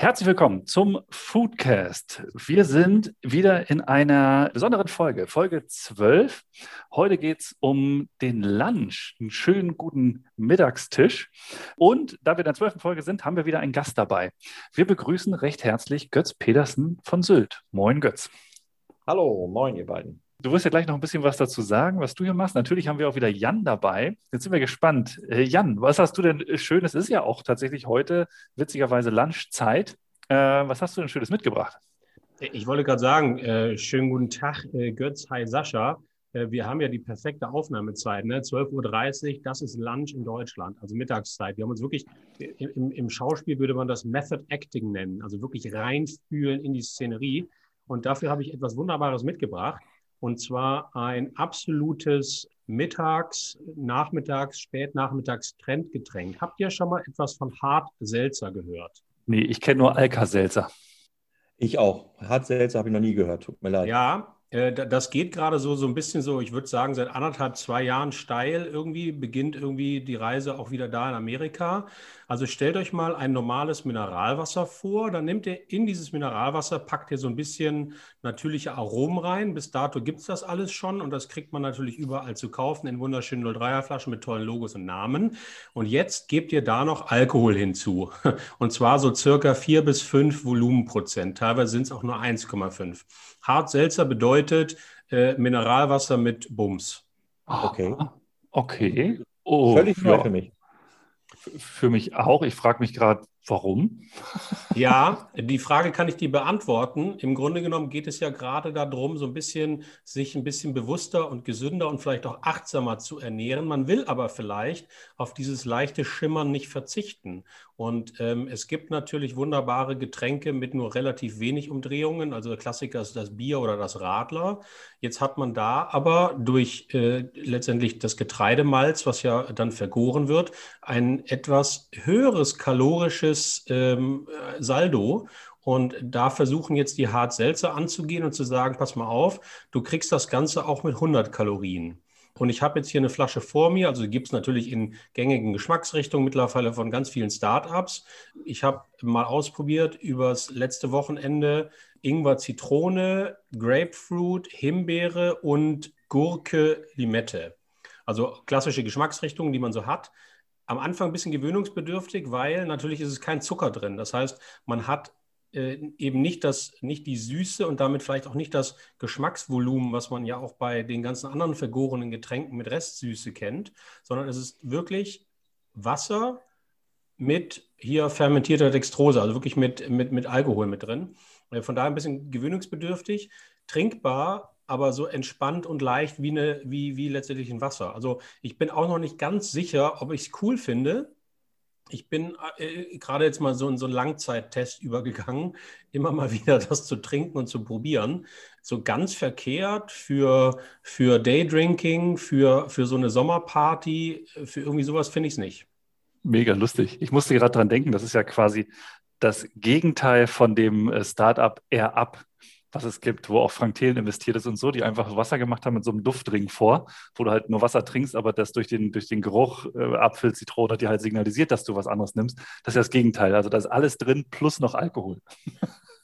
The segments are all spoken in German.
Herzlich willkommen zum Foodcast. Wir sind wieder in einer besonderen Folge, Folge 12. Heute geht es um den Lunch, einen schönen guten Mittagstisch. Und da wir in der zwölften Folge sind, haben wir wieder einen Gast dabei. Wir begrüßen recht herzlich Götz Pedersen von Sylt. Moin, Götz. Hallo, moin, ihr beiden. Du wirst ja gleich noch ein bisschen was dazu sagen, was du hier machst. Natürlich haben wir auch wieder Jan dabei. Jetzt sind wir gespannt. Äh, Jan, was hast du denn Schönes? Es ist ja auch tatsächlich heute witzigerweise Lunchzeit. Äh, was hast du denn Schönes mitgebracht? Ich wollte gerade sagen, äh, schönen guten Tag, äh, Götz, hi Sascha. Äh, wir haben ja die perfekte Aufnahmezeit, ne? 12.30 Uhr, das ist Lunch in Deutschland, also Mittagszeit. Wir haben uns wirklich, im, im Schauspiel würde man das Method Acting nennen, also wirklich reinfühlen in die Szenerie. Und dafür habe ich etwas Wunderbares mitgebracht. Und zwar ein absolutes Mittags-, Nachmittags-, Spätnachmittags Trendgetränk. Habt ihr schon mal etwas von Hart Seltzer gehört? Nee, ich kenne nur Alka-Seltzer. Ich auch. Hart Seltzer habe ich noch nie gehört. Tut mir leid. Ja, das geht gerade so, so ein bisschen so, ich würde sagen, seit anderthalb, zwei Jahren steil irgendwie, beginnt irgendwie die Reise auch wieder da in Amerika. Also stellt euch mal ein normales Mineralwasser vor, dann nehmt ihr in dieses Mineralwasser, packt ihr so ein bisschen natürliche Aromen rein. Bis dato gibt es das alles schon und das kriegt man natürlich überall zu kaufen in wunderschönen 03er Flaschen mit tollen Logos und Namen. Und jetzt gebt ihr da noch Alkohol hinzu. Und zwar so circa 4 bis 5 Volumenprozent. Teilweise sind es auch nur 1,5. Hart-Seltzer bedeutet äh, Mineralwasser mit Bums. Okay. Okay. Oh, Völlig neu für mich. Für mich auch. Ich frage mich gerade, warum? Ja, die Frage kann ich dir beantworten. Im Grunde genommen geht es ja gerade darum, so ein bisschen sich ein bisschen bewusster und gesünder und vielleicht auch achtsamer zu ernähren. Man will aber vielleicht auf dieses leichte Schimmern nicht verzichten. Und ähm, es gibt natürlich wunderbare Getränke mit nur relativ wenig Umdrehungen. Also der Klassiker ist das Bier oder das Radler. Jetzt hat man da aber durch äh, letztendlich das Getreidemalz, was ja dann vergoren wird, ein etwas höheres kalorisches ähm, Saldo. Und da versuchen jetzt die Hart-Seltzer anzugehen und zu sagen, pass mal auf, du kriegst das Ganze auch mit 100 Kalorien. Und ich habe jetzt hier eine Flasche vor mir, also gibt es natürlich in gängigen Geschmacksrichtungen mittlerweile von ganz vielen Startups. Ich habe mal ausprobiert übers letzte Wochenende Ingwer, Zitrone, Grapefruit, Himbeere und Gurke, Limette. Also klassische Geschmacksrichtungen, die man so hat. Am Anfang ein bisschen gewöhnungsbedürftig, weil natürlich ist es kein Zucker drin. Das heißt, man hat äh, eben nicht, das, nicht die Süße und damit vielleicht auch nicht das Geschmacksvolumen, was man ja auch bei den ganzen anderen vergorenen Getränken mit Restsüße kennt, sondern es ist wirklich Wasser mit hier fermentierter Dextrose, also wirklich mit, mit, mit Alkohol mit drin. Äh, von daher ein bisschen gewöhnungsbedürftig, trinkbar, aber so entspannt und leicht wie, eine, wie, wie letztendlich ein Wasser. Also ich bin auch noch nicht ganz sicher, ob ich es cool finde, ich bin äh, gerade jetzt mal so in so einen Langzeittest übergegangen, immer mal wieder das zu trinken und zu probieren. So ganz verkehrt für, für Daydrinking, für, für so eine Sommerparty, für irgendwie sowas finde ich es nicht. Mega lustig. Ich musste gerade dran denken, das ist ja quasi das Gegenteil von dem äh, Startup Air Up, was es gibt, wo auch Frank Thelen investiert ist und so, die einfach Wasser gemacht haben mit so einem Duftring vor, wo du halt nur Wasser trinkst, aber das durch den, durch den Geruch äh, Apfel, Zitrone dir halt signalisiert, dass du was anderes nimmst. Das ist ja das Gegenteil. Also da ist alles drin plus noch Alkohol.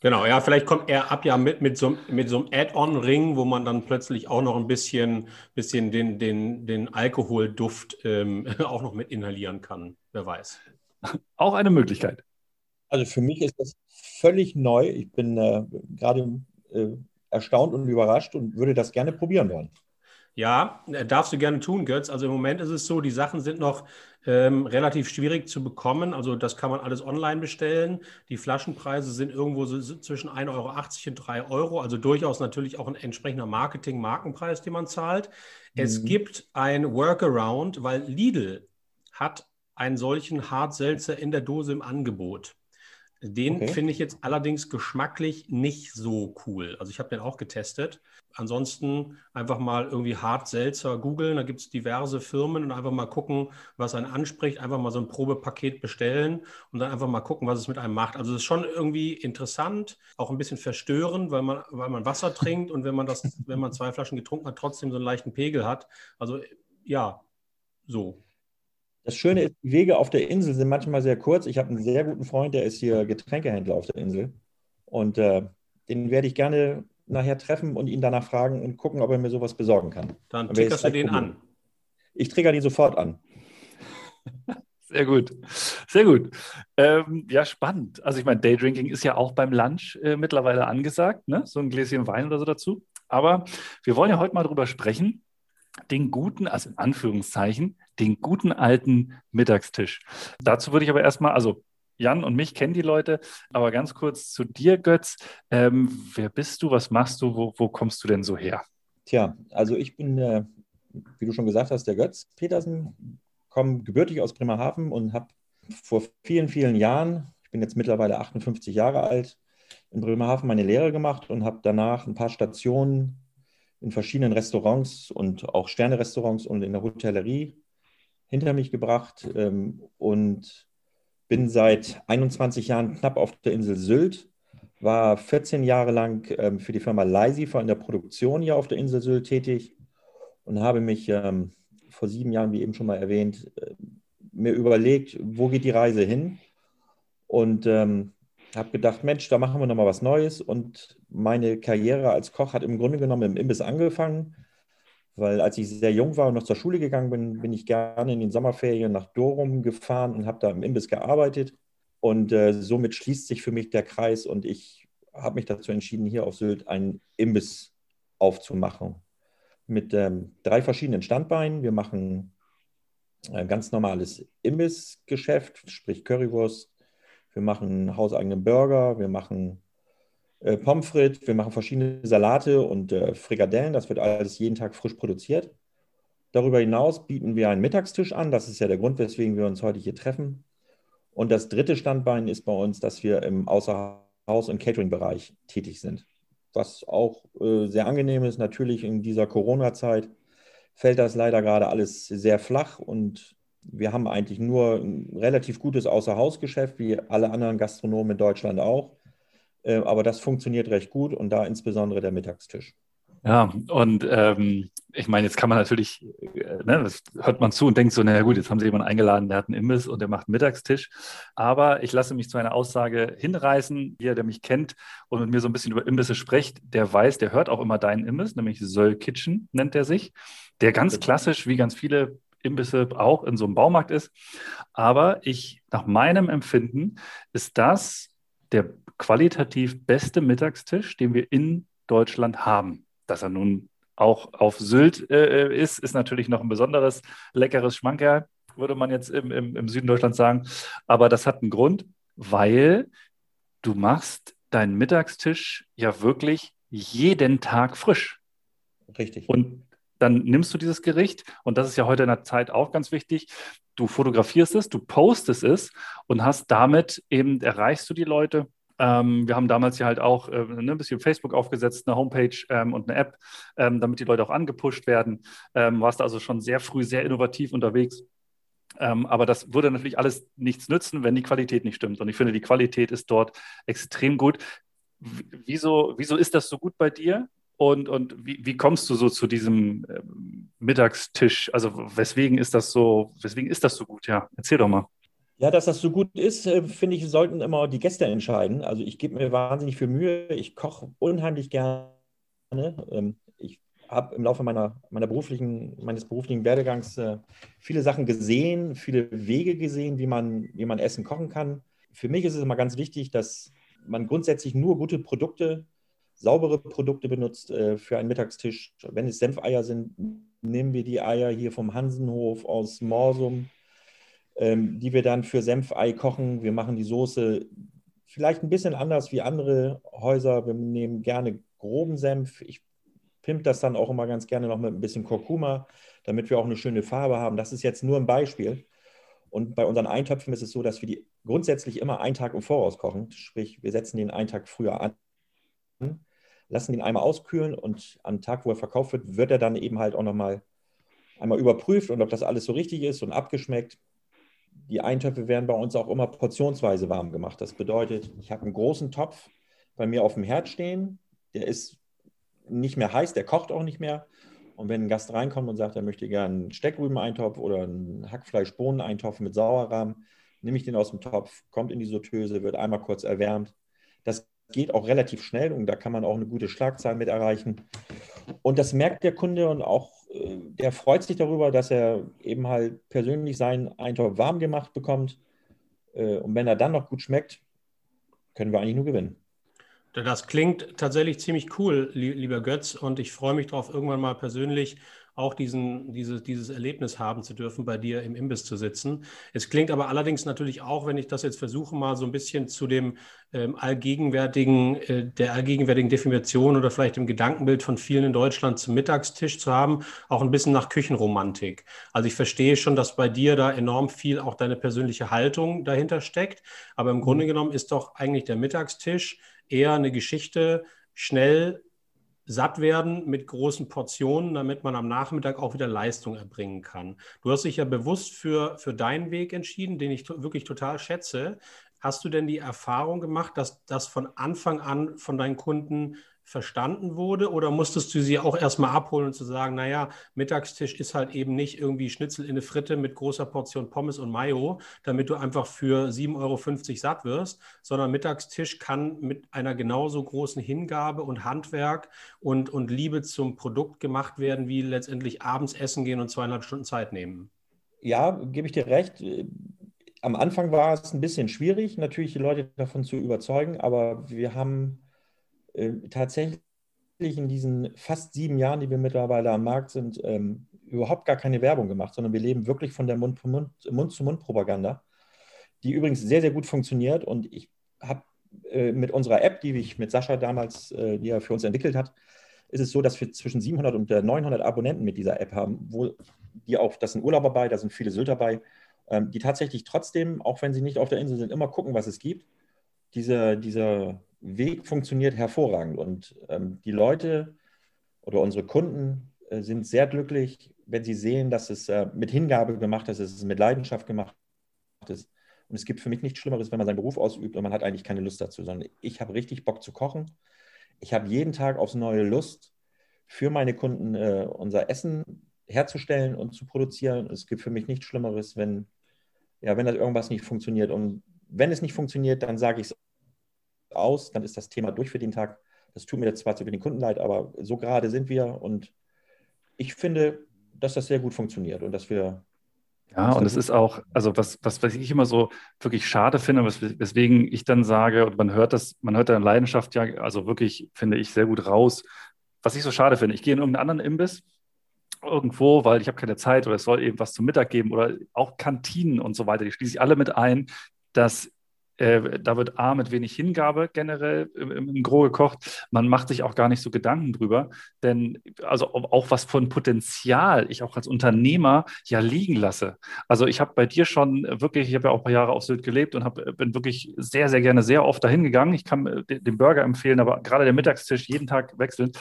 Genau, ja, vielleicht kommt er ab ja mit, mit so, mit so einem Add-on-Ring, wo man dann plötzlich auch noch ein bisschen, bisschen den, den, den Alkoholduft ähm, auch noch mit inhalieren kann. Wer weiß. Auch eine Möglichkeit. Also für mich ist das völlig neu. Ich bin äh, gerade äh, erstaunt und überrascht und würde das gerne probieren wollen. Ja, äh, darfst du gerne tun, Götz. Also im Moment ist es so, die Sachen sind noch ähm, relativ schwierig zu bekommen. Also das kann man alles online bestellen. Die Flaschenpreise sind irgendwo so zwischen 1,80 Euro und 3 Euro. Also durchaus natürlich auch ein entsprechender Marketing-Markenpreis, den man zahlt. Mhm. Es gibt ein Workaround, weil Lidl hat einen solchen Hartselzer in der Dose im Angebot. Den okay. finde ich jetzt allerdings geschmacklich nicht so cool. Also ich habe den auch getestet. Ansonsten einfach mal irgendwie hart Seltzer googeln. Da gibt es diverse Firmen und einfach mal gucken, was einen anspricht. Einfach mal so ein Probepaket bestellen und dann einfach mal gucken, was es mit einem macht. Also es ist schon irgendwie interessant, auch ein bisschen verstörend, weil man, weil man Wasser trinkt und wenn man das, wenn man zwei Flaschen getrunken hat, trotzdem so einen leichten Pegel hat. Also ja, so. Das Schöne ist, die Wege auf der Insel sind manchmal sehr kurz. Ich habe einen sehr guten Freund, der ist hier Getränkehändler auf der Insel. Und äh, den werde ich gerne nachher treffen und ihn danach fragen und gucken, ob er mir sowas besorgen kann. Dann triggerst du den an. Ich trigger den sofort an. Sehr gut, sehr gut. Ähm, ja, spannend. Also ich meine, Daydrinking ist ja auch beim Lunch äh, mittlerweile angesagt, ne? so ein Gläschen Wein oder so dazu. Aber wir wollen ja heute mal darüber sprechen, den guten, also in Anführungszeichen, den guten alten Mittagstisch. Dazu würde ich aber erstmal, also Jan und mich kennen die Leute, aber ganz kurz zu dir, Götz. Ähm, wer bist du? Was machst du? Wo, wo, kommst du denn so her? Tja, also ich bin, äh, wie du schon gesagt hast, der Götz Petersen, komme gebürtig aus Bremerhaven und habe vor vielen, vielen Jahren, ich bin jetzt mittlerweile 58 Jahre alt, in Bremerhaven meine Lehre gemacht und habe danach ein paar Stationen in verschiedenen Restaurants und auch Sterne-Restaurants und in der Hotellerie hinter mich gebracht ähm, und bin seit 21 Jahren knapp auf der Insel Sylt, war 14 Jahre lang ähm, für die Firma Leisifer in der Produktion hier auf der Insel Sylt tätig und habe mich ähm, vor sieben Jahren, wie eben schon mal erwähnt, äh, mir überlegt, wo geht die Reise hin? Und ähm, habe gedacht, Mensch, da machen wir nochmal was Neues. Und meine Karriere als Koch hat im Grunde genommen im Imbiss angefangen weil als ich sehr jung war und noch zur Schule gegangen bin, bin ich gerne in den Sommerferien nach Dorum gefahren und habe da im Imbiss gearbeitet. Und äh, somit schließt sich für mich der Kreis und ich habe mich dazu entschieden, hier auf Sylt einen Imbiss aufzumachen. Mit ähm, drei verschiedenen Standbeinen. Wir machen ein ganz normales Imbissgeschäft, sprich Currywurst. Wir machen hauseigenen Burger, wir machen äh, Pommes frites, wir machen verschiedene Salate und äh, Frikadellen. Das wird alles jeden Tag frisch produziert. Darüber hinaus bieten wir einen Mittagstisch an. Das ist ja der Grund, weswegen wir uns heute hier treffen. Und das dritte Standbein ist bei uns, dass wir im Außerhaus- und Catering-Bereich tätig sind. Was auch äh, sehr angenehm ist. Natürlich in dieser Corona-Zeit fällt das leider gerade alles sehr flach und wir haben eigentlich nur ein relativ gutes Außerhausgeschäft, wie alle anderen Gastronomen in Deutschland auch. Äh, aber das funktioniert recht gut und da insbesondere der Mittagstisch. Ja, und ähm, ich meine, jetzt kann man natürlich, äh, ne, das hört man zu und denkt so, naja gut, jetzt haben sie jemanden eingeladen, der hat einen Imbiss und der macht einen Mittagstisch. Aber ich lasse mich zu einer Aussage hinreißen. Jeder, der mich kennt und mit mir so ein bisschen über Imbisse spricht, der weiß, der hört auch immer deinen Imbiss, nämlich Söll Kitchen nennt er sich, der ganz klassisch, wie ganz viele Imbisse auch in so einem Baumarkt ist. Aber ich, nach meinem Empfinden, ist das der qualitativ beste Mittagstisch, den wir in Deutschland haben. Dass er nun auch auf Sylt äh, ist, ist natürlich noch ein besonderes leckeres Schmankerl, würde man jetzt im, im, im Süden Deutschlands sagen. Aber das hat einen Grund, weil du machst deinen Mittagstisch ja wirklich jeden Tag frisch. Richtig. Und dann nimmst du dieses Gericht und das ist ja heute in der Zeit auch ganz wichtig. Du fotografierst es, du postest es und hast damit eben erreichst du die Leute ähm, wir haben damals ja halt auch äh, ne, ein bisschen Facebook aufgesetzt, eine Homepage ähm, und eine App, ähm, damit die Leute auch angepusht werden. Ähm, warst also schon sehr früh sehr innovativ unterwegs. Ähm, aber das würde natürlich alles nichts nützen, wenn die Qualität nicht stimmt. Und ich finde, die Qualität ist dort extrem gut. W wieso, wieso ist das so gut bei dir? Und, und wie, wie kommst du so zu diesem äh, Mittagstisch? Also weswegen ist das so, weswegen ist das so gut? Ja, erzähl doch mal. Ja, dass das so gut ist, äh, finde ich, sollten immer die Gäste entscheiden. Also ich gebe mir wahnsinnig viel Mühe. Ich koche unheimlich gerne. Ähm, ich habe im Laufe meiner, meiner beruflichen, meines beruflichen Werdegangs äh, viele Sachen gesehen, viele Wege gesehen, wie man, wie man Essen kochen kann. Für mich ist es immer ganz wichtig, dass man grundsätzlich nur gute Produkte, saubere Produkte benutzt äh, für einen Mittagstisch. Wenn es Senfeier sind, nehmen wir die Eier hier vom Hansenhof aus Morsum ähm, die wir dann für Senfei kochen. Wir machen die Soße vielleicht ein bisschen anders wie andere Häuser. Wir nehmen gerne groben Senf. Ich pimpe das dann auch immer ganz gerne noch mit ein bisschen Kurkuma, damit wir auch eine schöne Farbe haben. Das ist jetzt nur ein Beispiel. Und bei unseren Eintöpfen ist es so, dass wir die grundsätzlich immer einen Tag im Voraus kochen. Sprich, wir setzen den einen Tag früher an, lassen den einmal auskühlen und am Tag, wo er verkauft wird, wird er dann eben halt auch nochmal einmal überprüft und ob das alles so richtig ist und abgeschmeckt. Die Eintöpfe werden bei uns auch immer portionsweise warm gemacht. Das bedeutet, ich habe einen großen Topf bei mir auf dem Herd stehen. Der ist nicht mehr heiß, der kocht auch nicht mehr. Und wenn ein Gast reinkommt und sagt, er möchte gerne einen Steckrübeneintopf oder einen Hackfleisch-Bohneneintopf mit Sauerrahm, nehme ich den aus dem Topf, kommt in die Sauteuse, wird einmal kurz erwärmt. Das geht auch relativ schnell und da kann man auch eine gute Schlagzahl mit erreichen. Und das merkt der Kunde und auch äh, der freut sich darüber, dass er eben halt persönlich seinen Eintopf warm gemacht bekommt. Äh, und wenn er dann noch gut schmeckt, können wir eigentlich nur gewinnen. Das klingt tatsächlich ziemlich cool, lieber Götz, und ich freue mich darauf, irgendwann mal persönlich auch diesen, dieses, dieses Erlebnis haben zu dürfen, bei dir im Imbiss zu sitzen. Es klingt aber allerdings natürlich auch, wenn ich das jetzt versuche, mal so ein bisschen zu dem ähm, allgegenwärtigen, äh, der allgegenwärtigen Definition oder vielleicht dem Gedankenbild von vielen in Deutschland zum Mittagstisch zu haben, auch ein bisschen nach Küchenromantik. Also ich verstehe schon, dass bei dir da enorm viel auch deine persönliche Haltung dahinter steckt, aber im Grunde mhm. genommen ist doch eigentlich der Mittagstisch eher eine Geschichte, schnell satt werden mit großen Portionen, damit man am Nachmittag auch wieder Leistung erbringen kann. Du hast dich ja bewusst für, für deinen Weg entschieden, den ich wirklich total schätze. Hast du denn die Erfahrung gemacht, dass das von Anfang an von deinen Kunden verstanden wurde oder musstest du sie auch erstmal abholen und zu sagen, naja, Mittagstisch ist halt eben nicht irgendwie Schnitzel in eine Fritte mit großer Portion Pommes und Mayo, damit du einfach für 7,50 Euro satt wirst, sondern Mittagstisch kann mit einer genauso großen Hingabe und Handwerk und, und Liebe zum Produkt gemacht werden, wie letztendlich abends essen gehen und zweieinhalb Stunden Zeit nehmen. Ja, gebe ich dir recht. Am Anfang war es ein bisschen schwierig, natürlich die Leute davon zu überzeugen, aber wir haben äh, tatsächlich in diesen fast sieben Jahren, die wir mittlerweile am Markt sind, ähm, überhaupt gar keine Werbung gemacht, sondern wir leben wirklich von der Mund-zu-Mund-Propaganda, die übrigens sehr, sehr gut funktioniert. Und ich habe äh, mit unserer App, die ich mit Sascha damals, äh, die er für uns entwickelt hat, ist es so, dass wir zwischen 700 und 900 äh, Abonnenten mit dieser App haben, wo die auch, das sind Urlauber bei, da sind viele Sylt dabei, ähm, die tatsächlich trotzdem, auch wenn sie nicht auf der Insel sind, immer gucken, was es gibt. Diese, diese Weg funktioniert hervorragend und ähm, die Leute oder unsere Kunden äh, sind sehr glücklich, wenn sie sehen, dass es äh, mit Hingabe gemacht ist, dass es mit Leidenschaft gemacht ist. Und es gibt für mich nichts Schlimmeres, wenn man seinen Beruf ausübt und man hat eigentlich keine Lust dazu, sondern ich habe richtig Bock zu kochen. Ich habe jeden Tag aufs neue Lust, für meine Kunden äh, unser Essen herzustellen und zu produzieren. Es gibt für mich nichts Schlimmeres, wenn, ja, wenn das irgendwas nicht funktioniert. Und wenn es nicht funktioniert, dann sage ich es aus, dann ist das Thema durch für den Tag. Das tut mir jetzt zwar zu den Kunden leid, aber so gerade sind wir und ich finde, dass das sehr gut funktioniert und dass wir. Ja, und es ist auch, also was, was, was ich immer so wirklich schade finde, weswegen ich dann sage, und man hört das, man hört deine Leidenschaft ja, also wirklich, finde ich, sehr gut raus. Was ich so schade finde, ich gehe in irgendeinen anderen Imbiss, irgendwo, weil ich habe keine Zeit oder es soll eben was zum Mittag geben oder auch Kantinen und so weiter, die schließe ich alle mit ein, dass äh, da wird A mit wenig Hingabe generell im, im Gro gekocht. Man macht sich auch gar nicht so Gedanken drüber, denn also auch was von Potenzial ich auch als Unternehmer ja liegen lasse. Also ich habe bei dir schon wirklich, ich habe ja auch ein paar Jahre auf Sylt gelebt und hab, bin wirklich sehr, sehr gerne sehr oft dahin gegangen. Ich kann äh, den Burger empfehlen, aber gerade der Mittagstisch jeden Tag wechseln.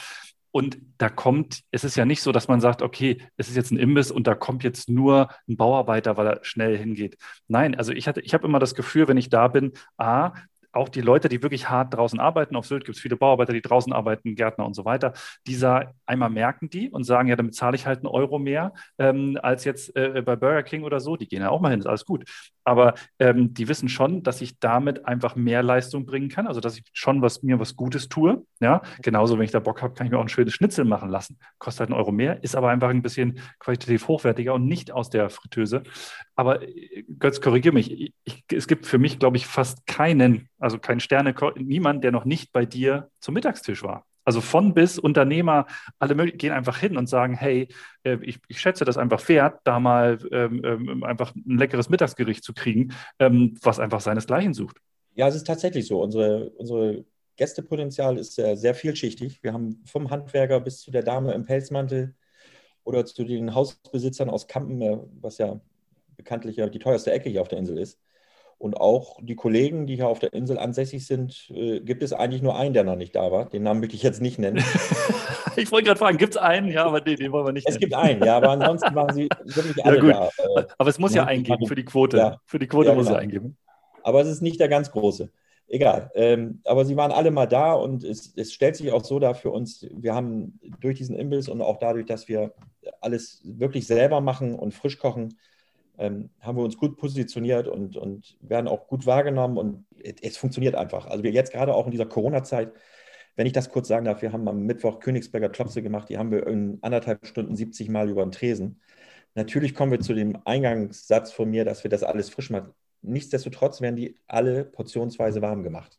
Und da kommt, es ist ja nicht so, dass man sagt, okay, es ist jetzt ein Imbiss und da kommt jetzt nur ein Bauarbeiter, weil er schnell hingeht. Nein, also ich ich habe immer das Gefühl, wenn ich da bin, A, auch die Leute, die wirklich hart draußen arbeiten, auf Sylt gibt es viele Bauarbeiter, die draußen arbeiten, Gärtner und so weiter, dieser einmal merken die und sagen, ja, damit zahle ich halt einen Euro mehr ähm, als jetzt äh, bei Burger King oder so. Die gehen ja auch mal hin, ist alles gut. Aber ähm, die wissen schon, dass ich damit einfach mehr Leistung bringen kann, also dass ich schon was mir was Gutes tue. Ja, genauso, wenn ich da Bock habe, kann ich mir auch ein schönes Schnitzel machen lassen. Kostet halt einen Euro mehr, ist aber einfach ein bisschen qualitativ hochwertiger und nicht aus der Fritteuse. Aber äh, Götz, korrigiere mich. Ich, ich, es gibt für mich, glaube ich, fast keinen also kein Sterne, niemand, der noch nicht bei dir zum Mittagstisch war. Also von bis Unternehmer, alle gehen einfach hin und sagen, hey, äh, ich, ich schätze das einfach fair, da mal ähm, ähm, einfach ein leckeres Mittagsgericht zu kriegen, ähm, was einfach seinesgleichen sucht. Ja, es ist tatsächlich so. Unsere, unsere Gästepotenzial ist sehr, sehr vielschichtig. Wir haben vom Handwerker bis zu der Dame im Pelzmantel oder zu den Hausbesitzern aus Kampen, äh, was ja bekanntlich die teuerste Ecke hier auf der Insel ist. Und auch die Kollegen, die hier auf der Insel ansässig sind, äh, gibt es eigentlich nur einen, der noch nicht da war. Den Namen möchte ich jetzt nicht nennen. ich wollte gerade fragen, gibt es einen? Ja, aber nee, den wollen wir nicht Es nennen. gibt einen, ja, aber ansonsten waren sie wirklich alle ja, da. Äh, aber es muss ja eingeben für die Quote. Ja. Für die Quote ja, muss genau. er eingeben. Aber es ist nicht der ganz große. Egal. Ähm, aber sie waren alle mal da und es, es, stellt sich auch so dar für uns, wir haben durch diesen Imbiss und auch dadurch, dass wir alles wirklich selber machen und frisch kochen, ähm, haben wir uns gut positioniert und, und werden auch gut wahrgenommen und es, funktioniert einfach. Also wir jetzt gerade auch in dieser Corona-Zeit, wenn ich das kurz sagen darf, wir haben am Mittwoch Königsberger Klopse gemacht, die haben wir in anderthalb Stunden 70 Mal über den Tresen. Natürlich kommen wir zu dem Eingangssatz von mir, dass wir das alles frisch machen. Nichtsdestotrotz werden die alle portionsweise warm gemacht.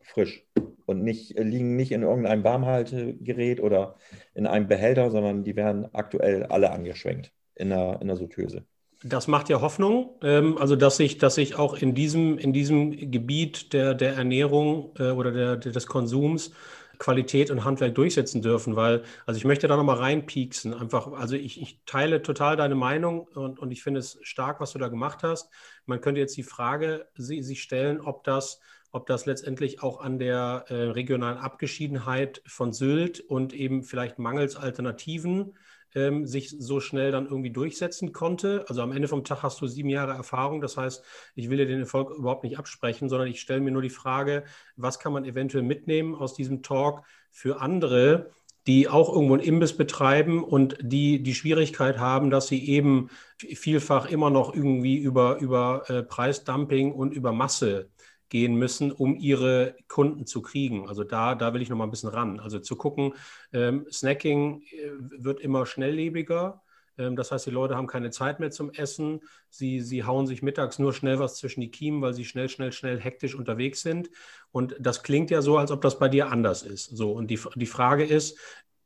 Frisch. Und nicht, liegen nicht in irgendeinem Warmhaltegerät oder in einem Behälter, sondern die werden aktuell alle angeschwenkt in der, in der Sauteuse. Das macht ja Hoffnung, ähm, also dass sich, dass sich auch in diesem, in diesem Gebiet der, der Ernährung äh, oder der, des Konsums Qualität und Handwerk durchsetzen dürfen, weil, also ich möchte da nochmal reinpieksen, einfach, also ich, ich teile total deine Meinung und, und ich finde es stark, was du da gemacht hast. Man könnte jetzt die Frage sich stellen, ob das, ob das letztendlich auch an der äh, regionalen Abgeschiedenheit von Sylt und eben vielleicht mangels Alternativen ähm, sich so schnell dann irgendwie durchsetzen konnte. Also am Ende vom Tag hast du sieben Jahre Erfahrung. Das heißt, ich will dir den Erfolg überhaupt nicht absprechen, sondern ich stelle mir nur die Frage, was kann man eventuell mitnehmen aus diesem Talk für andere, die auch irgendwo einen Imbiss betreiben und die die Schwierigkeit haben, dass sie eben vielfach immer noch irgendwie über, über äh, Preisdumping und über Masse gehen müssen, um ihre Kunden zu kriegen. Also da, da will ich noch mal ein bisschen ran. Also zu gucken, ähm, Snacking äh, wird immer schnelllebiger. Ähm, das heißt, die Leute haben keine Zeit mehr zum Essen. Sie, sie hauen sich mittags nur schnell was zwischen die Kiemen, weil sie schnell, schnell, schnell hektisch unterwegs sind. Und das klingt ja so, als ob das bei dir anders ist. So, und die, die Frage ist,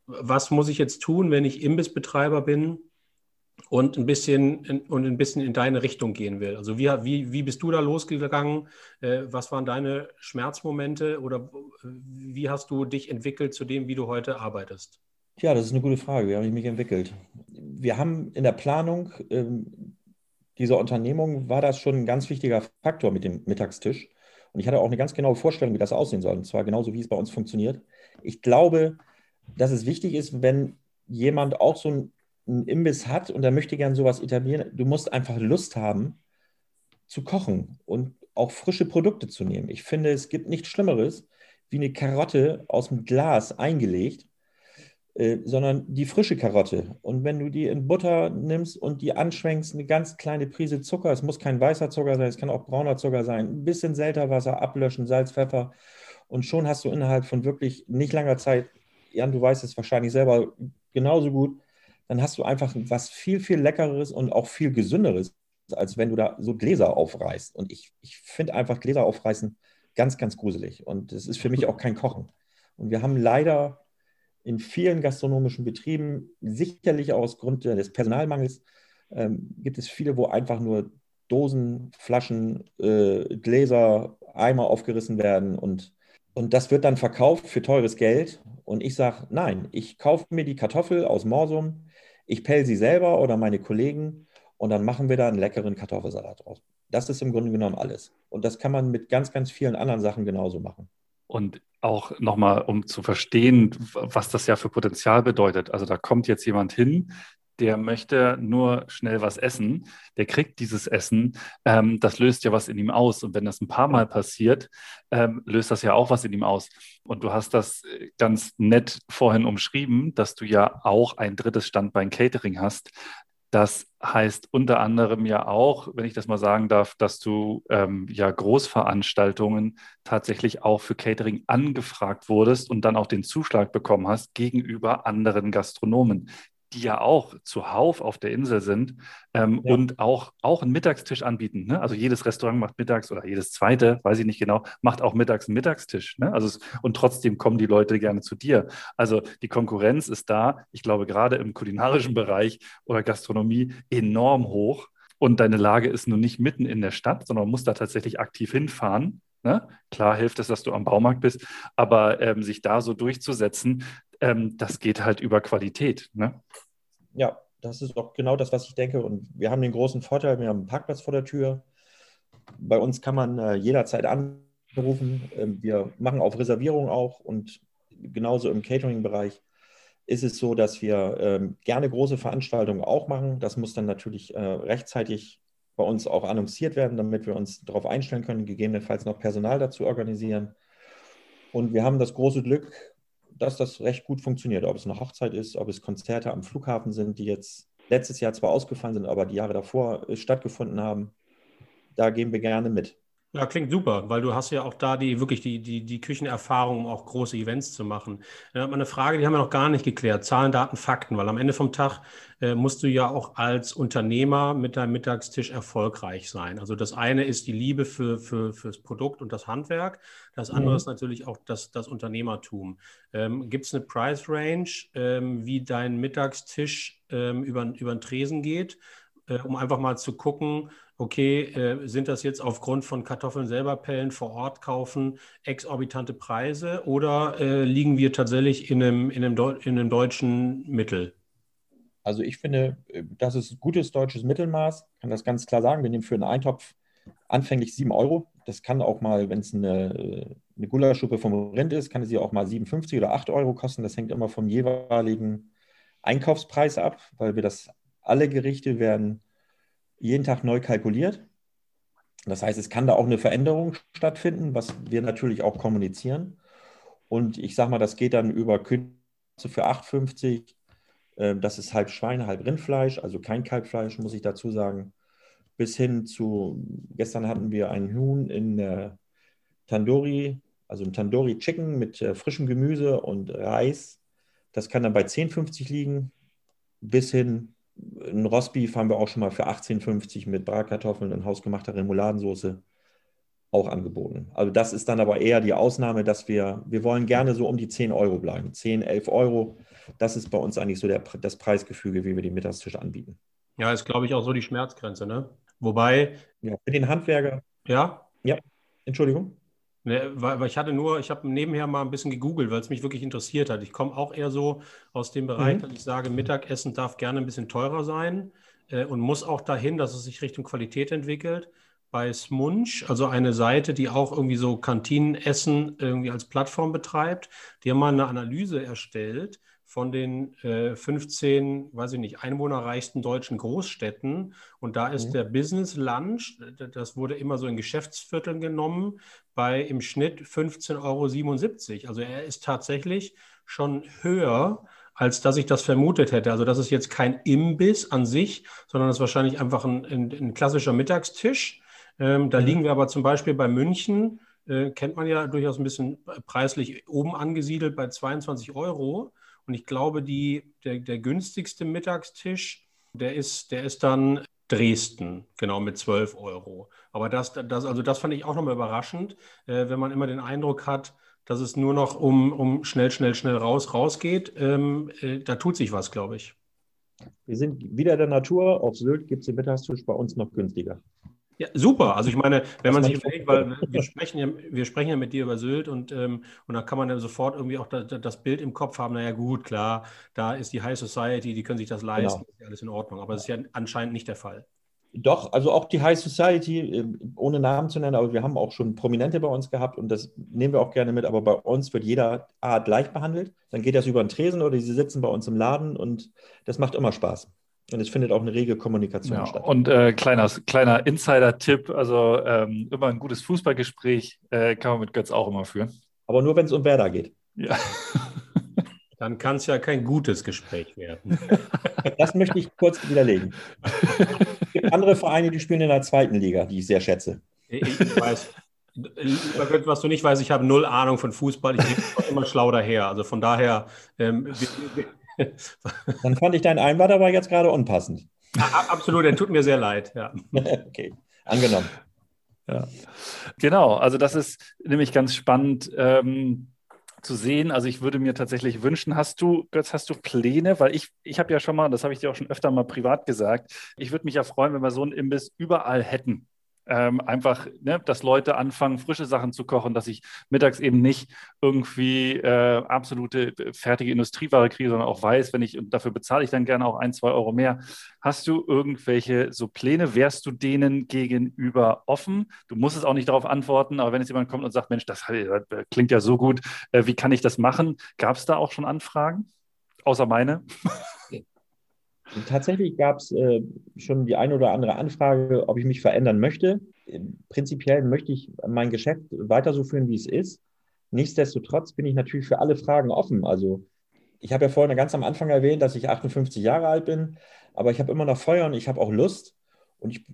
was muss ich jetzt tun, wenn ich Imbissbetreiber bin und ein bisschen in, und ein bisschen in deine Richtung gehen will. Also wie, wie, wie bist du da losgegangen? Äh, was waren deine Schmerzmomente oder wie hast du dich entwickelt zu dem, wie du heute arbeitest? Ja, das ist eine gute Frage. Wie habe ich mich entwickelt? Wir haben in der Planung ähm, dieser Unternehmung war das schon ein ganz wichtiger Faktor mit dem Mittagstisch. Und ich hatte auch eine ganz genaue Vorstellung, wie das aussehen soll. Und zwar genauso, wie es bei uns funktioniert. Ich glaube, dass es wichtig ist, wenn jemand auch so ein einen Imbiss hat und er möchte gern sowas etablieren, du musst einfach Lust haben zu kochen und auch frische Produkte zu nehmen. Ich finde, es gibt nichts Schlimmeres, wie eine Karotte aus dem Glas eingelegt, äh, sondern die frische Karotte. Und wenn du die in Butter nimmst und die anschwenkst, eine ganz kleine Prise Zucker, es muss kein weißer Zucker sein, es kann auch brauner Zucker sein, ein bisschen Selterwasser ablöschen, Salz, Pfeffer und schon hast du innerhalb von wirklich nicht langer Zeit, Jan, du weißt es wahrscheinlich selber genauso gut, dann hast du einfach was viel, viel Leckeres und auch viel Gesünderes, als wenn du da so Gläser aufreißt. Und ich, ich finde einfach Gläser aufreißen ganz, ganz gruselig. Und es ist für mich auch kein Kochen. Und wir haben leider in vielen gastronomischen Betrieben, sicherlich aus Grund des Personalmangels, ähm, gibt es viele, wo einfach nur Dosen, Flaschen, äh, Gläser, Eimer aufgerissen werden und, und das wird dann verkauft für teures Geld. Und ich sage, nein, ich kaufe mir die Kartoffel aus Morsum, ich pell sie selber oder meine Kollegen und dann machen wir da einen leckeren Kartoffelsalat draus. Das ist im Grunde genommen alles. Und das kann man mit ganz, ganz vielen anderen Sachen genauso machen. Und auch nochmal, um zu verstehen, was das ja für Potenzial bedeutet. Also da kommt jetzt jemand hin, der möchte nur schnell was essen, der kriegt dieses Essen, ähm, das löst ja was in ihm aus. Und wenn das ein paar Mal passiert, ähm, löst das ja auch was in ihm aus. Und du hast das äh, ganz nett vorhin umschrieben, dass du ja auch ein drittes Standbein Catering hast. Das heißt unter anderem ja auch, wenn ich das mal sagen darf, dass du ähm, ja Großveranstaltungen tatsächlich auch für Catering angefragt wurdest und dann auch den Zuschlag bekommen hast gegenüber anderen Gastronomen die ja auch zuhauf auf der Insel sind ähm, ja. und auch, auch einen Mittagstisch anbieten. Ne? Also jedes Restaurant macht mittags oder jedes zweite, weiß ich nicht genau, macht auch mittags einen Mittagstisch. Ne? Also es, und trotzdem kommen die Leute gerne zu dir. Also die Konkurrenz ist da, ich glaube, gerade im kulinarischen Bereich oder Gastronomie enorm hoch. Und deine Lage ist nun nicht mitten in der Stadt, sondern man muss da tatsächlich aktiv hinfahren. Ne? Klar hilft es, dass du am Baumarkt bist, aber ähm, sich da so durchzusetzen, ähm, das geht halt über Qualität. Ne? Ja, das ist auch genau das, was ich denke. Und wir haben den großen Vorteil, wir haben einen Parkplatz vor der Tür. Bei uns kann man äh, jederzeit anrufen. Ähm, wir machen auf Reservierung auch und genauso im Catering-Bereich ist es so, dass wir ähm, gerne große Veranstaltungen auch machen. Das muss dann natürlich äh, rechtzeitig bei uns auch annonciert werden, damit wir uns darauf einstellen können, gegebenenfalls noch Personal dazu organisieren. Und wir haben das große Glück, dass das recht gut funktioniert. Ob es eine Hochzeit ist, ob es Konzerte am Flughafen sind, die jetzt letztes Jahr zwar ausgefallen sind, aber die Jahre davor äh, stattgefunden haben. Da gehen wir gerne mit. Ja, klingt super, weil du hast ja auch da die wirklich die, die, die Küchenerfahrung, um auch große Events zu machen. Da hat man eine Frage, die haben wir noch gar nicht geklärt. Zahlen, Daten, Fakten, weil am Ende vom Tag äh, musst du ja auch als Unternehmer mit deinem Mittagstisch erfolgreich sein. Also das eine ist die Liebe für, für, fürs Produkt und das Handwerk. Das andere mhm. ist natürlich auch das, das Unternehmertum. Ähm, Gibt es eine Price Range, ähm, wie dein Mittagstisch ähm, über, über den Tresen geht, äh, um einfach mal zu gucken, okay, äh, sind das jetzt aufgrund von Kartoffeln selber pellen, vor Ort kaufen, exorbitante Preise oder äh, liegen wir tatsächlich in einem, in, einem in einem deutschen Mittel? Also ich finde, äh, das ist gutes deutsches Mittelmaß, kann das ganz klar sagen. Wir nehmen für einen Eintopf anfänglich 7 Euro. Das kann auch mal, wenn es eine, eine Gulaschsuppe vom Rind ist, kann sie auch mal 7,50 oder 8 Euro kosten. Das hängt immer vom jeweiligen Einkaufspreis ab, weil wir das, alle Gerichte werden jeden Tag neu kalkuliert. Das heißt, es kann da auch eine Veränderung stattfinden, was wir natürlich auch kommunizieren. Und ich sage mal, das geht dann über Künste für 8,50. Ähm, das ist halb Schwein, halb Rindfleisch, also kein Kalbfleisch, muss ich dazu sagen. Bis hin zu, gestern hatten wir einen Huhn in Tandoori, also ein Tandoori Chicken mit äh, frischem Gemüse und Reis. Das kann dann bei 10,50 liegen, bis hin ein Rostbeef haben wir auch schon mal für 18,50 mit Bratkartoffeln und hausgemachter Remouladensoße auch angeboten. Also das ist dann aber eher die Ausnahme, dass wir, wir wollen gerne so um die 10 Euro bleiben. 10, 11 Euro, das ist bei uns eigentlich so der, das Preisgefüge, wie wir die Mittagstische anbieten. Ja, ist glaube ich auch so die Schmerzgrenze, ne? Wobei. Ja, für den Handwerker. Ja? Ja, Entschuldigung. Ne, weil, weil, ich hatte nur, ich habe nebenher mal ein bisschen gegoogelt, weil es mich wirklich interessiert hat. Ich komme auch eher so aus dem Bereich, mhm. dass ich sage, Mittagessen darf gerne ein bisschen teurer sein äh, und muss auch dahin, dass es sich Richtung Qualität entwickelt. Bei Smunch, also eine Seite, die auch irgendwie so Kantinenessen irgendwie als Plattform betreibt, die haben mal eine Analyse erstellt von den äh, 15, weiß ich nicht, einwohnerreichsten deutschen Großstädten. Und da ist mhm. der Business Lunch, das wurde immer so in Geschäftsvierteln genommen, bei im Schnitt 15,77 Euro. Also er ist tatsächlich schon höher, als dass ich das vermutet hätte. Also das ist jetzt kein Imbiss an sich, sondern das ist wahrscheinlich einfach ein, ein, ein klassischer Mittagstisch. Ähm, da mhm. liegen wir aber zum Beispiel bei München, äh, kennt man ja durchaus ein bisschen preislich oben angesiedelt bei 22 Euro. Und ich glaube, die, der, der günstigste Mittagstisch, der ist, der ist dann Dresden, genau mit 12 Euro. Aber das, das, also das fand ich auch nochmal überraschend, äh, wenn man immer den Eindruck hat, dass es nur noch um, um schnell, schnell, schnell raus, raus geht. Ähm, äh, da tut sich was, glaube ich. Wir sind wieder der Natur. Auf Sylt gibt es den Mittagstisch bei uns noch günstiger. Ja, super. Also ich meine, wenn man sich überlegt, weil wir sprechen, ja, wir sprechen ja mit dir über Sylt und, ähm, und da kann man dann sofort irgendwie auch da, das Bild im Kopf haben, naja gut, klar, da ist die High Society, die können sich das leisten, genau. ist ja alles in Ordnung. Aber das ist ja anscheinend nicht der Fall. Doch, also auch die High Society, äh, ohne Namen zu nennen, aber wir haben auch schon Prominente bei uns gehabt und das nehmen wir auch gerne mit, aber bei uns wird jeder Art gleich behandelt. Dann geht das über den Tresen oder sie sitzen bei uns im Laden und das macht immer Spaß. Und es findet auch eine rege Kommunikation ja, statt. Und äh, kleiner, kleiner Insider-Tipp, also ähm, immer ein gutes Fußballgespräch äh, kann man mit Götz auch immer führen. Aber nur, wenn es um Werder geht. Ja. Dann kann es ja kein gutes Gespräch werden. Das möchte ich kurz widerlegen. Es gibt andere Vereine, die spielen in der zweiten Liga, die ich sehr schätze. Ich, weiß, was du nicht weißt, ich habe null Ahnung von Fußball. Ich bin immer schlau daher. Also von daher, ähm, wir, Dann fand ich deinen Einwand aber jetzt gerade unpassend. Absolut, der tut mir sehr leid. Ja. okay, angenommen. Ja. Genau, also das ist nämlich ganz spannend ähm, zu sehen. Also ich würde mir tatsächlich wünschen, hast du, Götz, hast du Pläne? Weil ich, ich habe ja schon mal, das habe ich dir auch schon öfter mal privat gesagt, ich würde mich ja freuen, wenn wir so einen Imbiss überall hätten. Ähm, einfach, ne, dass Leute anfangen, frische Sachen zu kochen, dass ich mittags eben nicht irgendwie äh, absolute äh, fertige Industrieware kriege, sondern auch weiß, wenn ich, und dafür bezahle ich dann gerne auch ein, zwei Euro mehr. Hast du irgendwelche so Pläne? Wärst du denen gegenüber offen? Du musst es auch nicht darauf antworten, aber wenn jetzt jemand kommt und sagt, Mensch, das klingt ja so gut, äh, wie kann ich das machen? Gab es da auch schon Anfragen? Außer meine? Tatsächlich gab es äh, schon die eine oder andere Anfrage, ob ich mich verändern möchte. Prinzipiell möchte ich mein Geschäft weiter so führen, wie es ist. Nichtsdestotrotz bin ich natürlich für alle Fragen offen. Also ich habe ja vorhin ganz am Anfang erwähnt, dass ich 58 Jahre alt bin, aber ich habe immer noch Feuer und ich habe auch Lust. Und ich,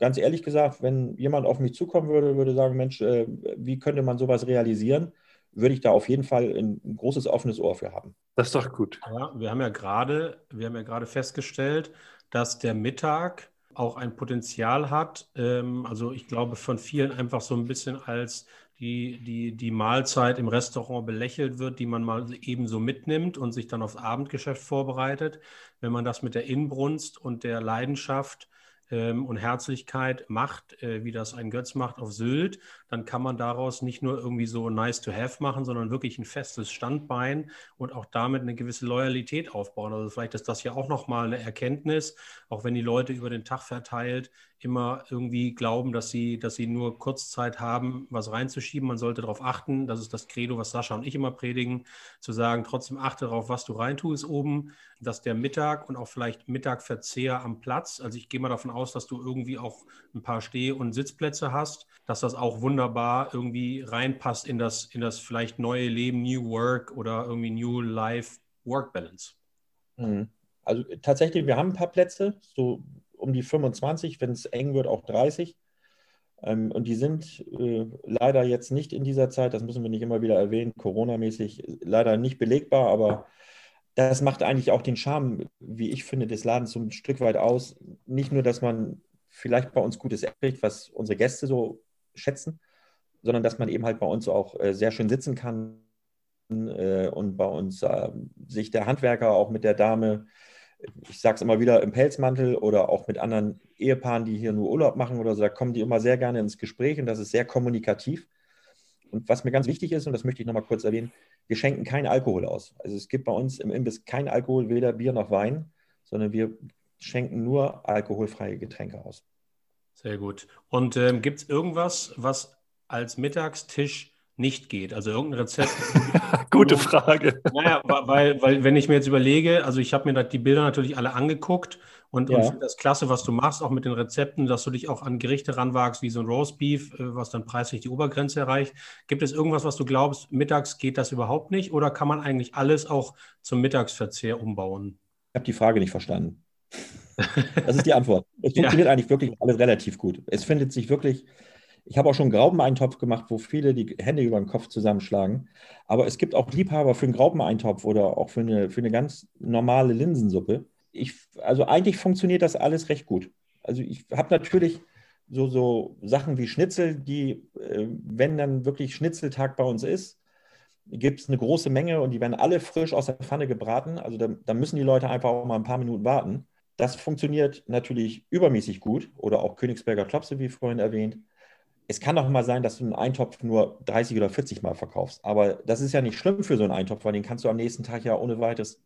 ganz ehrlich gesagt, wenn jemand auf mich zukommen würde, würde sagen, Mensch, äh, wie könnte man sowas realisieren, würde ich da auf jeden Fall ein, ein großes offenes Ohr für haben. Das ist doch gut. Ja, wir haben ja gerade, wir haben ja gerade festgestellt, dass der Mittag auch ein Potenzial hat. Ähm, also ich glaube von vielen einfach so ein bisschen als die, die, die Mahlzeit im Restaurant belächelt wird, die man mal eben so mitnimmt und sich dann aufs Abendgeschäft vorbereitet. Wenn man das mit der Inbrunst und der Leidenschaft ähm, und Herzlichkeit macht, äh, wie das ein Götz macht auf Sylt, dann kann man daraus nicht nur irgendwie so nice to have machen, sondern wirklich ein festes Standbein und auch damit eine gewisse Loyalität aufbauen. Also vielleicht ist das ja auch nochmal eine Erkenntnis, auch wenn die Leute über den Tag verteilt immer irgendwie glauben, dass sie, dass sie nur Kurzzeit haben, was reinzuschieben. Man sollte darauf achten, das ist das Credo, was Sascha und ich immer predigen, zu sagen, trotzdem achte darauf, was du reintust oben, dass der Mittag und auch vielleicht Mittagverzehr am Platz, also ich gehe mal davon aus, dass du irgendwie auch ein paar Steh- und Sitzplätze hast, dass das auch wunderbar irgendwie reinpasst in das, in das vielleicht neue Leben, New Work oder irgendwie New Life Work Balance. Mhm. Also tatsächlich, wir haben ein paar Plätze, so um die 25, wenn es eng wird, auch 30. Ähm, und die sind äh, leider jetzt nicht in dieser Zeit, das müssen wir nicht immer wieder erwähnen, Corona-mäßig leider nicht belegbar, aber das macht eigentlich auch den Charme, wie ich finde, des Ladens so ein Stück weit aus. Nicht nur, dass man vielleicht bei uns gutes Essen was unsere Gäste so schätzen, sondern dass man eben halt bei uns auch äh, sehr schön sitzen kann äh, und bei uns äh, sich der Handwerker auch mit der Dame ich sage es immer wieder, im Pelzmantel oder auch mit anderen Ehepaaren, die hier nur Urlaub machen oder so, da kommen die immer sehr gerne ins Gespräch und das ist sehr kommunikativ. Und was mir ganz wichtig ist, und das möchte ich nochmal kurz erwähnen, wir schenken keinen Alkohol aus. Also es gibt bei uns im Imbiss kein Alkohol, weder Bier noch Wein, sondern wir schenken nur alkoholfreie Getränke aus. Sehr gut. Und ähm, gibt es irgendwas, was als Mittagstisch nicht geht? Also irgendein Rezept. Gute Frage. Naja, weil, weil, wenn ich mir jetzt überlege, also ich habe mir die Bilder natürlich alle angeguckt und, ja. und finde das klasse, was du machst, auch mit den Rezepten, dass du dich auch an Gerichte ranwagst, wie so ein Roastbeef, äh, was dann preislich die Obergrenze erreicht. Gibt es irgendwas, was du glaubst, mittags geht das überhaupt nicht oder kann man eigentlich alles auch zum Mittagsverzehr umbauen? Ich habe die Frage nicht verstanden. Das ist die Antwort. Es funktioniert ja. eigentlich wirklich alles relativ gut. Es findet sich wirklich ich habe auch schon einen Graupeneintopf gemacht, wo viele die Hände über den Kopf zusammenschlagen. Aber es gibt auch Liebhaber für einen Graupeneintopf oder auch für eine, für eine ganz normale Linsensuppe. Ich, also eigentlich funktioniert das alles recht gut. Also ich habe natürlich so, so Sachen wie Schnitzel, die, äh, wenn dann wirklich Schnitzeltag bei uns ist, gibt es eine große Menge und die werden alle frisch aus der Pfanne gebraten. Also da, da müssen die Leute einfach auch mal ein paar Minuten warten. Das funktioniert natürlich übermäßig gut. Oder auch Königsberger Klopse, wie vorhin erwähnt es kann auch mal sein, dass du einen Eintopf nur 30 oder 40 Mal verkaufst. Aber das ist ja nicht schlimm für so einen Eintopf, weil den kannst du am nächsten Tag ja ohne weiteres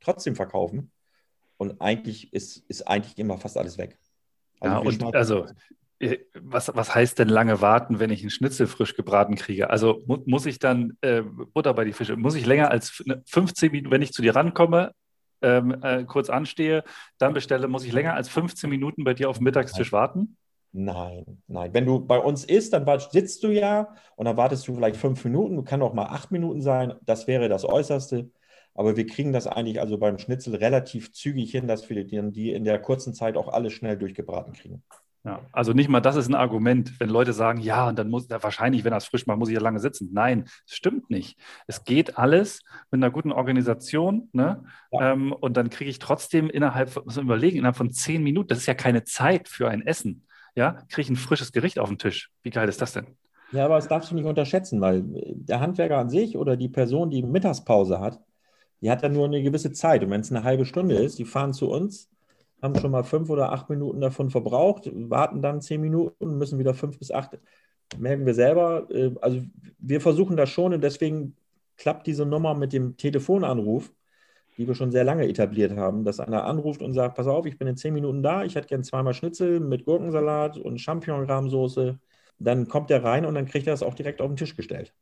trotzdem verkaufen. Und eigentlich ist, ist eigentlich immer fast alles weg. Also ja, und also äh, was, was heißt denn lange warten, wenn ich einen Schnitzel frisch gebraten kriege? Also mu muss ich dann äh, Butter bei die Fische, muss ich länger als 15 Minuten, wenn ich zu dir rankomme, ähm, äh, kurz anstehe, dann bestelle, muss ich länger als 15 Minuten bei dir auf dem Mittagstisch warten? Nein, nein. Wenn du bei uns isst, dann sitzt du ja und dann wartest du vielleicht fünf Minuten, kann auch mal acht Minuten sein. Das wäre das Äußerste. Aber wir kriegen das eigentlich also beim Schnitzel relativ zügig hin, dass wir die in der kurzen Zeit auch alles schnell durchgebraten kriegen. Ja, also nicht mal das ist ein Argument, wenn Leute sagen, ja, und dann muss da wahrscheinlich, wenn das frisch macht, muss ich ja lange sitzen. Nein, es stimmt nicht. Es geht alles mit einer guten Organisation, ne? Ja. Ähm, und dann kriege ich trotzdem innerhalb, muss man überlegen, innerhalb von zehn Minuten, das ist ja keine Zeit für ein Essen ja, kriege ich ein frisches Gericht auf den Tisch. Wie geil ist das denn? Ja, aber das darfst du nicht unterschätzen, weil der Handwerker an sich oder die Person, die Mittagspause hat, die hat ja nur eine gewisse Zeit. Und wenn es eine halbe Stunde ist, die fahren zu uns, haben schon mal fünf oder acht Minuten davon verbraucht, warten dann zehn Minuten, müssen wieder fünf bis acht, melden wir selber. Äh, also wir versuchen das schon und deswegen klappt diese Nummer mit dem Telefonanruf, die wir schon sehr lange etabliert haben, dass einer anruft und sagt, pass auf, ich bin in zehn Minuten da, ich hätte gern zweimal Schnitzel mit Gurkensalat und Champignon-Rahmsoße. Dann kommt er rein und dann kriegt er es auch direkt auf den Tisch gestellt.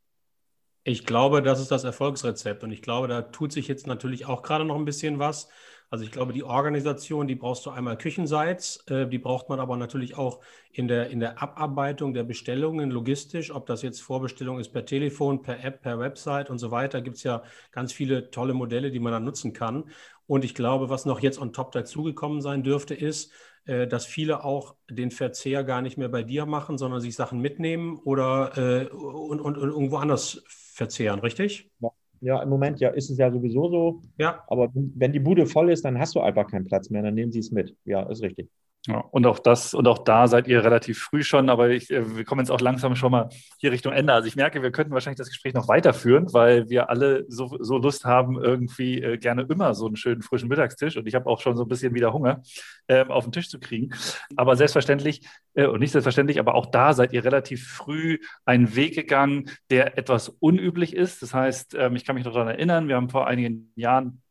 Ich glaube, das ist das Erfolgsrezept und ich glaube, da tut sich jetzt natürlich auch gerade noch ein bisschen was. Also ich glaube, die Organisation, die brauchst du einmal küchenseits, äh, die braucht man aber natürlich auch in der, in der Abarbeitung der Bestellungen, logistisch, ob das jetzt Vorbestellung ist per Telefon, per App, per Website und so weiter, gibt es ja ganz viele tolle Modelle, die man dann nutzen kann. Und ich glaube, was noch jetzt on top dazugekommen sein dürfte, ist, äh, dass viele auch den Verzehr gar nicht mehr bei dir machen, sondern sich Sachen mitnehmen oder äh, und, und, und irgendwo anders verzehren, richtig? Ja. Ja, im Moment ja, ist es ja sowieso so. Ja. Aber wenn die Bude voll ist, dann hast du einfach keinen Platz mehr, dann nehmen sie es mit. Ja, ist richtig. Ja, und auch das und auch da seid ihr relativ früh schon, aber ich, äh, wir kommen jetzt auch langsam schon mal hier Richtung Ende. Also ich merke, wir könnten wahrscheinlich das Gespräch noch weiterführen, weil wir alle so, so Lust haben, irgendwie äh, gerne immer so einen schönen frischen Mittagstisch und ich habe auch schon so ein bisschen wieder Hunger äh, auf den Tisch zu kriegen. Aber selbstverständlich äh, und nicht selbstverständlich, aber auch da seid ihr relativ früh einen Weg gegangen, der etwas unüblich ist. Das heißt, ähm, ich kann mich noch daran erinnern, wir haben vor einigen Jahren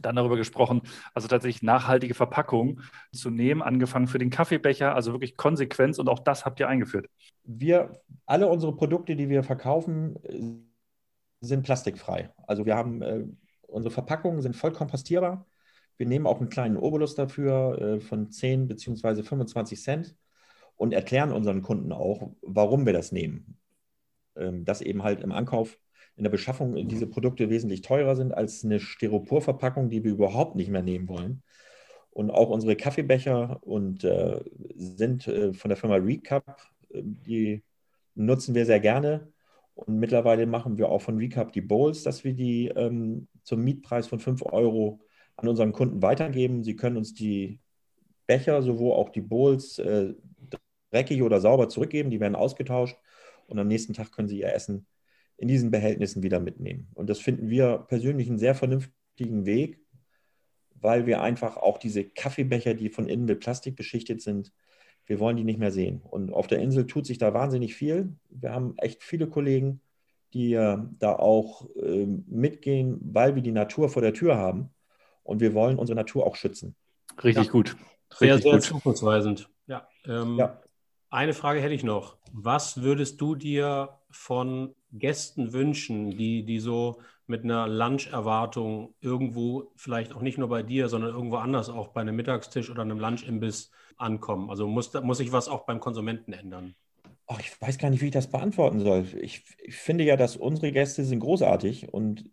dann darüber gesprochen, also tatsächlich nachhaltige Verpackung zu nehmen, angefangen für den Kaffeebecher, also wirklich Konsequenz und auch das habt ihr eingeführt. Wir, alle unsere Produkte, die wir verkaufen, sind plastikfrei. Also wir haben, äh, unsere Verpackungen sind voll kompostierbar. Wir nehmen auch einen kleinen Obolus dafür äh, von 10 bzw. 25 Cent und erklären unseren Kunden auch, warum wir das nehmen. Ähm, dass eben halt im Ankauf in der Beschaffung diese Produkte wesentlich teurer sind als eine Styroporverpackung, die wir überhaupt nicht mehr nehmen wollen. Und auch unsere Kaffeebecher und äh, sind äh, von der Firma Recap, äh, die nutzen wir sehr gerne. Und mittlerweile machen wir auch von Recap die Bowls, dass wir die ähm, zum Mietpreis von 5 Euro an unseren Kunden weitergeben. Sie können uns die Becher, sowohl auch die Bowls, äh, dreckig oder sauber zurückgeben. Die werden ausgetauscht und am nächsten Tag können Sie Ihr Essen in diesen Behältnissen wieder mitnehmen. Und das finden wir persönlich einen sehr vernünftigen Weg, weil wir einfach auch diese Kaffeebecher, die von innen mit Plastik beschichtet sind, wir wollen die nicht mehr sehen. Und auf der Insel tut sich da wahnsinnig viel. Wir haben echt viele Kollegen, die äh, da auch äh, mitgehen, weil wir die Natur vor der Tür haben. Und wir wollen unsere Natur auch schützen. Richtig ja. gut. Sehr, sehr gut. zukunftsweisend. Ja, ähm, ja. Eine Frage hätte ich noch. Was würdest du dir von Gästen wünschen, die, die so mit einer Lunch-Erwartung irgendwo, vielleicht auch nicht nur bei dir, sondern irgendwo anders, auch bei einem Mittagstisch oder einem Lunch-Imbiss ankommen? Also muss, muss sich was auch beim Konsumenten ändern? Ach, ich weiß gar nicht, wie ich das beantworten soll. Ich, ich finde ja, dass unsere Gäste sind großartig und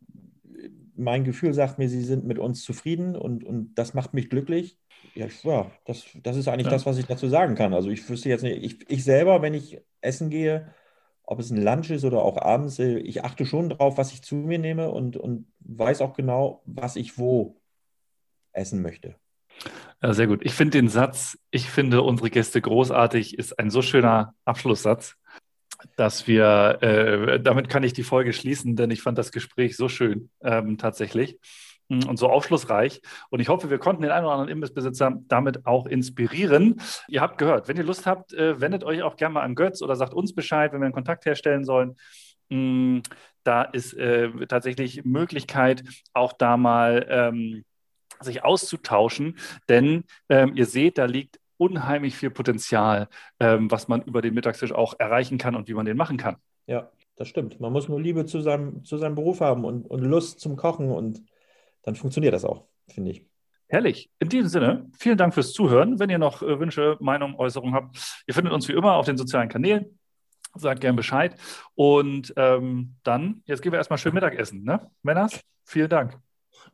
mein Gefühl sagt mir, sie sind mit uns zufrieden und, und das macht mich glücklich. Ja, ja das, das ist eigentlich ja. das, was ich dazu sagen kann. Also ich wüsste jetzt nicht, ich, ich selber, wenn ich essen gehe, ob es ein Lunch ist oder auch abends, äh, ich achte schon drauf, was ich zu mir nehme und, und weiß auch genau, was ich wo essen möchte. Ja, sehr gut. Ich finde den Satz, ich finde unsere Gäste großartig, ist ein so schöner Abschlusssatz, dass wir, äh, damit kann ich die Folge schließen, denn ich fand das Gespräch so schön ähm, tatsächlich. Hm, und so aufschlussreich. Und ich hoffe, wir konnten den einen oder anderen Imbissbesitzer damit auch inspirieren. Ihr habt gehört, wenn ihr Lust habt, äh, wendet euch auch gerne mal an Götz oder sagt uns Bescheid, wenn wir einen Kontakt herstellen sollen. Hm, da ist äh, tatsächlich Möglichkeit, auch da mal ähm, sich auszutauschen, denn ähm, ihr seht, da liegt unheimlich viel Potenzial, ähm, was man über den Mittagstisch auch erreichen kann und wie man den machen kann. Ja, das stimmt. Man muss nur Liebe zu seinem, zu seinem Beruf haben und, und Lust zum Kochen und dann funktioniert das auch, finde ich. Herrlich. In diesem Sinne, vielen Dank fürs Zuhören. Wenn ihr noch äh, Wünsche, Meinungen, Äußerungen habt, ihr findet uns wie immer auf den sozialen Kanälen. Sagt gern Bescheid. Und ähm, dann, jetzt gehen wir erstmal schön Mittagessen, ne? Männers, vielen Dank.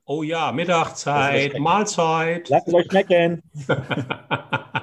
Oh ja, Mittagszeit, Mahlzeit. Lasst es euch schmecken.